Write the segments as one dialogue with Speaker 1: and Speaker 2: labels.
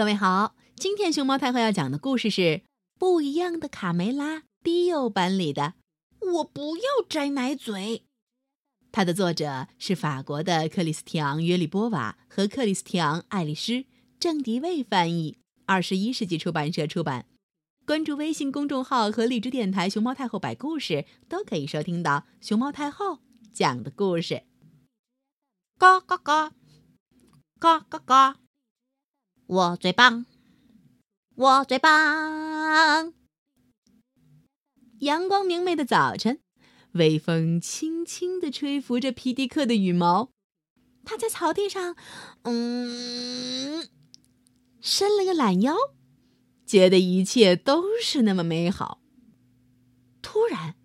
Speaker 1: 各位好，今天熊猫太后要讲的故事是《不一样的卡梅拉》低幼版里的《
Speaker 2: 我不要摘奶嘴》。
Speaker 1: 它的作者是法国的克里斯蒂昂·约里波瓦和克里斯蒂昂·爱丽丝，郑迪卫翻译，二十一世纪出版社出版。关注微信公众号和荔枝电台“熊猫太后摆故事”，都可以收听到熊猫太后讲的故事。
Speaker 2: 嘎嘎嘎，嘎嘎嘎。我最棒，我最棒。
Speaker 1: 阳光明媚的早晨，微风轻轻地吹拂着皮迪克的羽毛。他在草地上，嗯，伸了个懒腰，觉得一切都是那么美好。突然，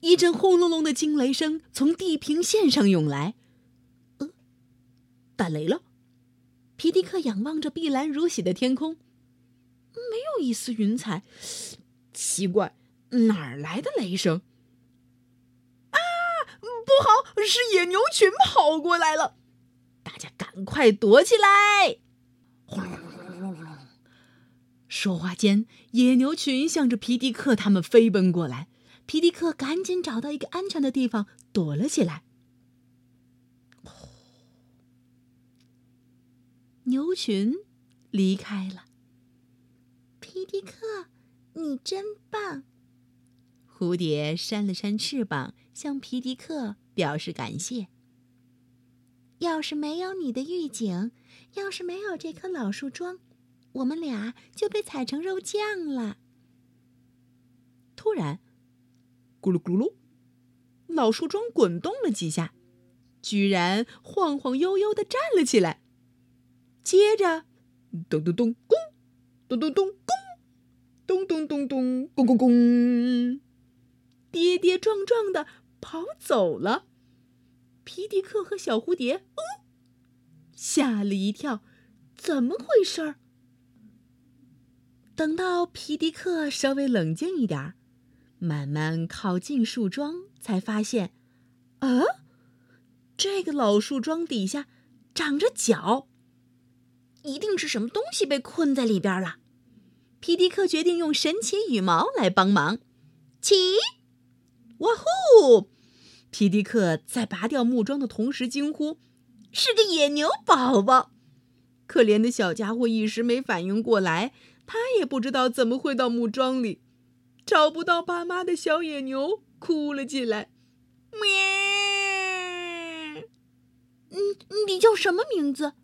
Speaker 1: 一阵轰隆隆的惊雷声从地平线上涌来。呃，打雷了。皮迪克仰望着碧蓝如洗的天空，没有一丝云彩。奇怪，哪儿来的雷声？啊，不好，是野牛群跑过来了！大家赶快躲起来！轰隆隆隆隆隆！说话间，野牛群向着皮迪克他们飞奔过来。皮迪克赶紧找到一个安全的地方躲了起来。牛群离开了。
Speaker 2: 皮迪克，你真棒！
Speaker 1: 蝴蝶扇了扇翅膀，向皮迪克表示感谢。
Speaker 2: 要是没有你的预警，要是没有这棵老树桩，我们俩就被踩成肉酱了。
Speaker 1: 突然，咕噜咕噜，老树桩滚动了几下，居然晃晃悠悠的站了起来。接着，咚咚咚，咚，咚咚咚，咚，咚咚咚咚，咚咚咚，跌跌撞撞的跑走了。皮迪克和小蝴蝶，哦，吓了一跳，怎么回事儿？等到皮迪克稍微冷静一点儿，慢慢靠近树桩，才发现，啊，这个老树桩底下长着脚。一定是什么东西被困在里边了。皮迪克决定用神奇羽毛来帮忙。起，哇呼！皮迪克在拔掉木桩的同时惊呼：“是个野牛宝宝！”可怜的小家伙一时没反应过来，他也不知道怎么会到木桩里，找不到爸妈的小野牛哭了起来。
Speaker 2: 咩！嗯，你叫什么名字？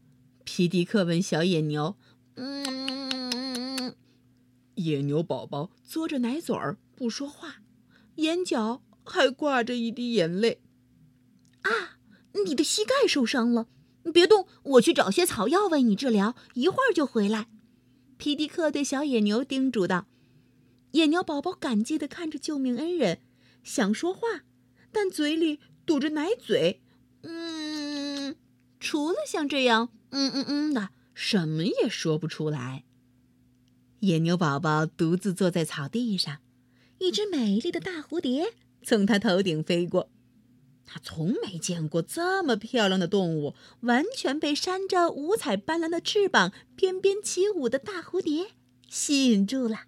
Speaker 1: 皮迪克问小野牛：“嗯。”野牛宝宝嘬着奶嘴儿不说话，眼角还挂着一滴眼泪。
Speaker 2: 啊，你的膝盖受伤了，别动，我去找些草药为你治疗，一会儿就回来。
Speaker 1: 皮迪克对小野牛叮嘱道。野牛宝宝感激地看着救命恩人，想说话，但嘴里堵着奶嘴。嗯，除了像这样。嗯嗯嗯的，什么也说不出来。野牛宝宝独自坐在草地上，一只美丽的大蝴蝶从它头顶飞过。他从没见过这么漂亮的动物，完全被扇着五彩斑斓的翅膀、翩翩起舞的大蝴蝶吸引住了。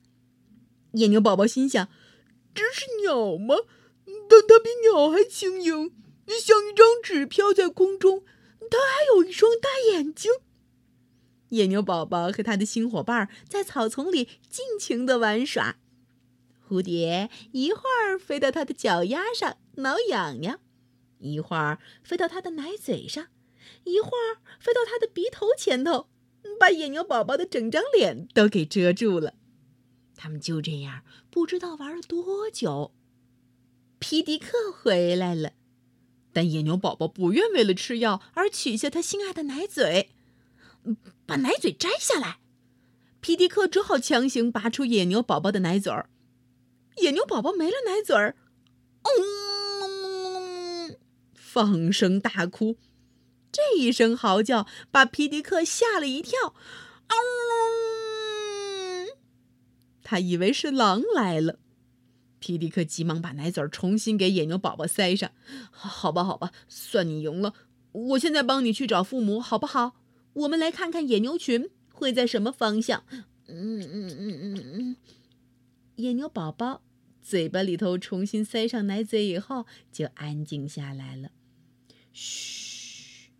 Speaker 1: 野牛宝宝心想：“这是鸟吗？但它比鸟还轻盈，像一张纸飘在空中。”它还有一双大眼睛。野牛宝宝和他的新伙伴在草丛里尽情的玩耍。蝴蝶一会儿飞到它的脚丫上挠痒痒，一会儿飞到它的奶嘴上，一会儿飞到它的鼻头前头，把野牛宝宝的整张脸都给遮住了。他们就这样不知道玩了多久。皮迪克回来了。但野牛宝宝不愿为了吃药而取下他心爱的奶嘴，把奶嘴摘下来。皮迪克只好强行拔出野牛宝宝的奶嘴儿。野牛宝宝没了奶嘴儿，嗯，放声大哭。这一声嚎叫把皮迪克吓了一跳，嗷！他以为是狼来了。皮迪克急忙把奶嘴重新给野牛宝宝塞上。好吧，好吧，算你赢了。我现在帮你去找父母，好不好？我们来看看野牛群会在什么方向？嗯嗯嗯嗯嗯。野牛宝宝嘴巴里头重新塞上奶嘴以后，就安静下来了。嘘，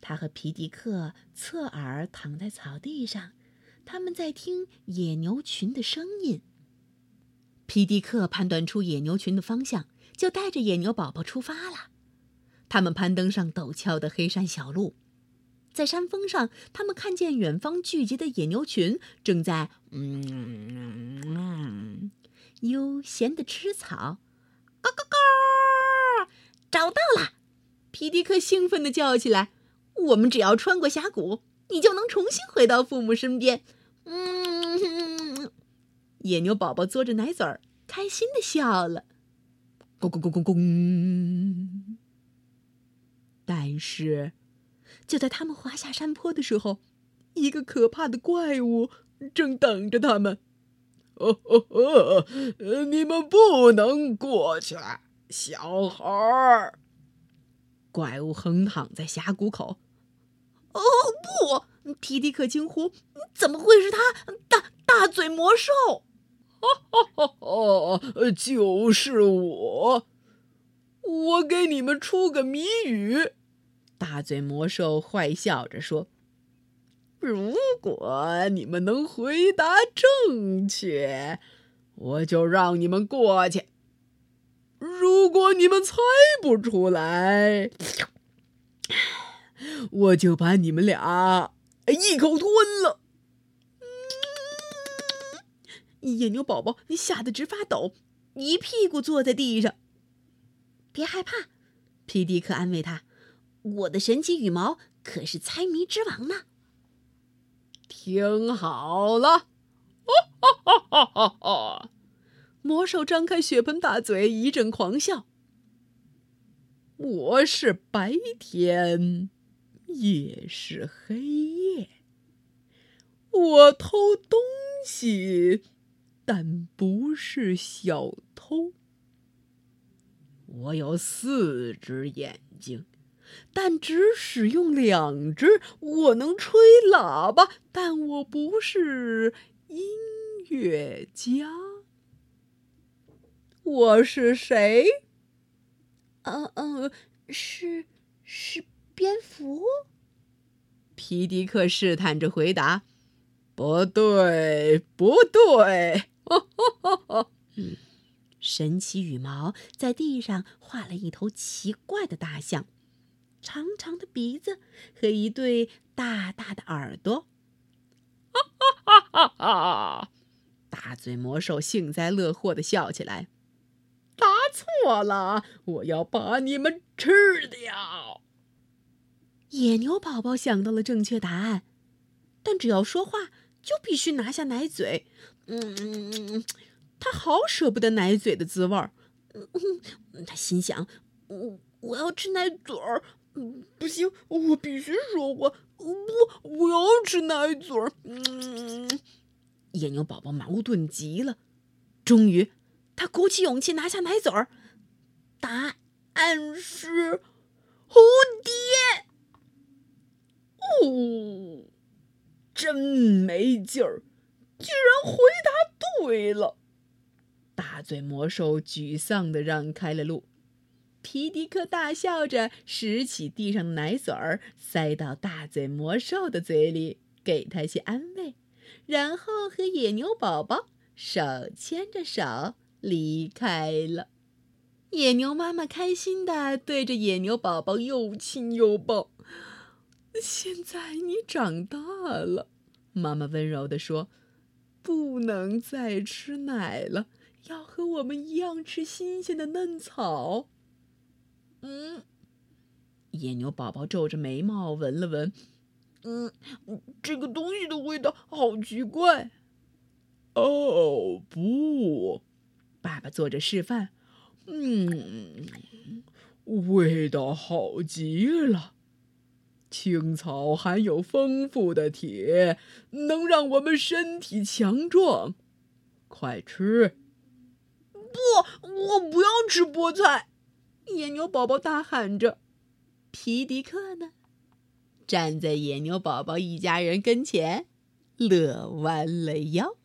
Speaker 1: 他和皮迪克侧耳躺在草地上，他们在听野牛群的声音。皮迪克判断出野牛群的方向，就带着野牛宝宝出发了。他们攀登上陡峭的黑山小路。在山峰上，他们看见远方聚集的野牛群正在嗯悠闲的吃草。咯咯咯！找到了！皮迪克兴奋地叫起来：“我们只要穿过峡谷，你就能重新回到父母身边。”嗯，野牛宝宝嘬着奶嘴儿，开心的笑了。咕咕咕咕咕！但是。就在他们滑下山坡的时候，一个可怕的怪物正等着他们。哦哦哦！你们不能过去，小孩儿。怪物横躺在峡谷口。哦不！皮迪克惊呼：“怎么会是他？大大嘴魔兽！”哈哈哈！就是我。我给你们出个谜语。大嘴魔兽坏笑着说：“如果你们能回答正确，我就让你们过去；如果你们猜不出来，我就把你们俩一口吞了。”野牛宝宝吓得直发抖，一屁股坐在地上。别害怕，皮迪克安慰他。我的神奇羽毛可是猜谜之王呢！听好了，哈哈哈哈哈！魔兽张开血盆大嘴，一阵狂笑。我是白天，也是黑夜。我偷东西，但不是小偷。我有四只眼睛。但只使用两只，我能吹喇叭，但我不是音乐家。我是谁？
Speaker 2: 嗯嗯，是是蝙蝠。
Speaker 1: 皮迪克试探着回答：“不对，不对。” 神奇羽毛在地上画了一头奇怪的大象。长长的鼻子和一对大大的耳朵，哈哈哈哈哈！大嘴魔兽幸灾乐祸的笑起来。答错了，我要把你们吃掉。野牛宝宝想到了正确答案，但只要说话就必须拿下奶嘴。嗯，他好舍不得奶嘴的滋味儿。嗯，他心想：我我要吃奶嘴儿。不行，我必须说话。不，我要吃奶嘴儿。嗯，野牛宝宝矛盾极了。终于，他鼓起勇气拿下奶嘴儿。答案是蝴蝶。哦，真没劲儿，居然回答对了。大嘴魔兽沮丧的让开了路。皮迪克大笑着拾起地上的奶嘴儿，塞到大嘴魔兽的嘴里，给他些安慰，然后和野牛宝宝手牵着手离开了。野牛妈妈开心的对着野牛宝宝又亲又抱。现在你长大了，妈妈温柔地说：“不能再吃奶了，要和我们一样吃新鲜的嫩草。”嗯，野牛宝宝皱着眉毛闻了闻，嗯，这个东西的味道好奇怪。哦，不，爸爸做着示范，嗯，味道好极了。青草含有丰富的铁，能让我们身体强壮。快吃！不，我不要吃菠菜。野牛宝宝大喊着：“皮迪克呢？站在野牛宝宝一家人跟前，乐弯了腰。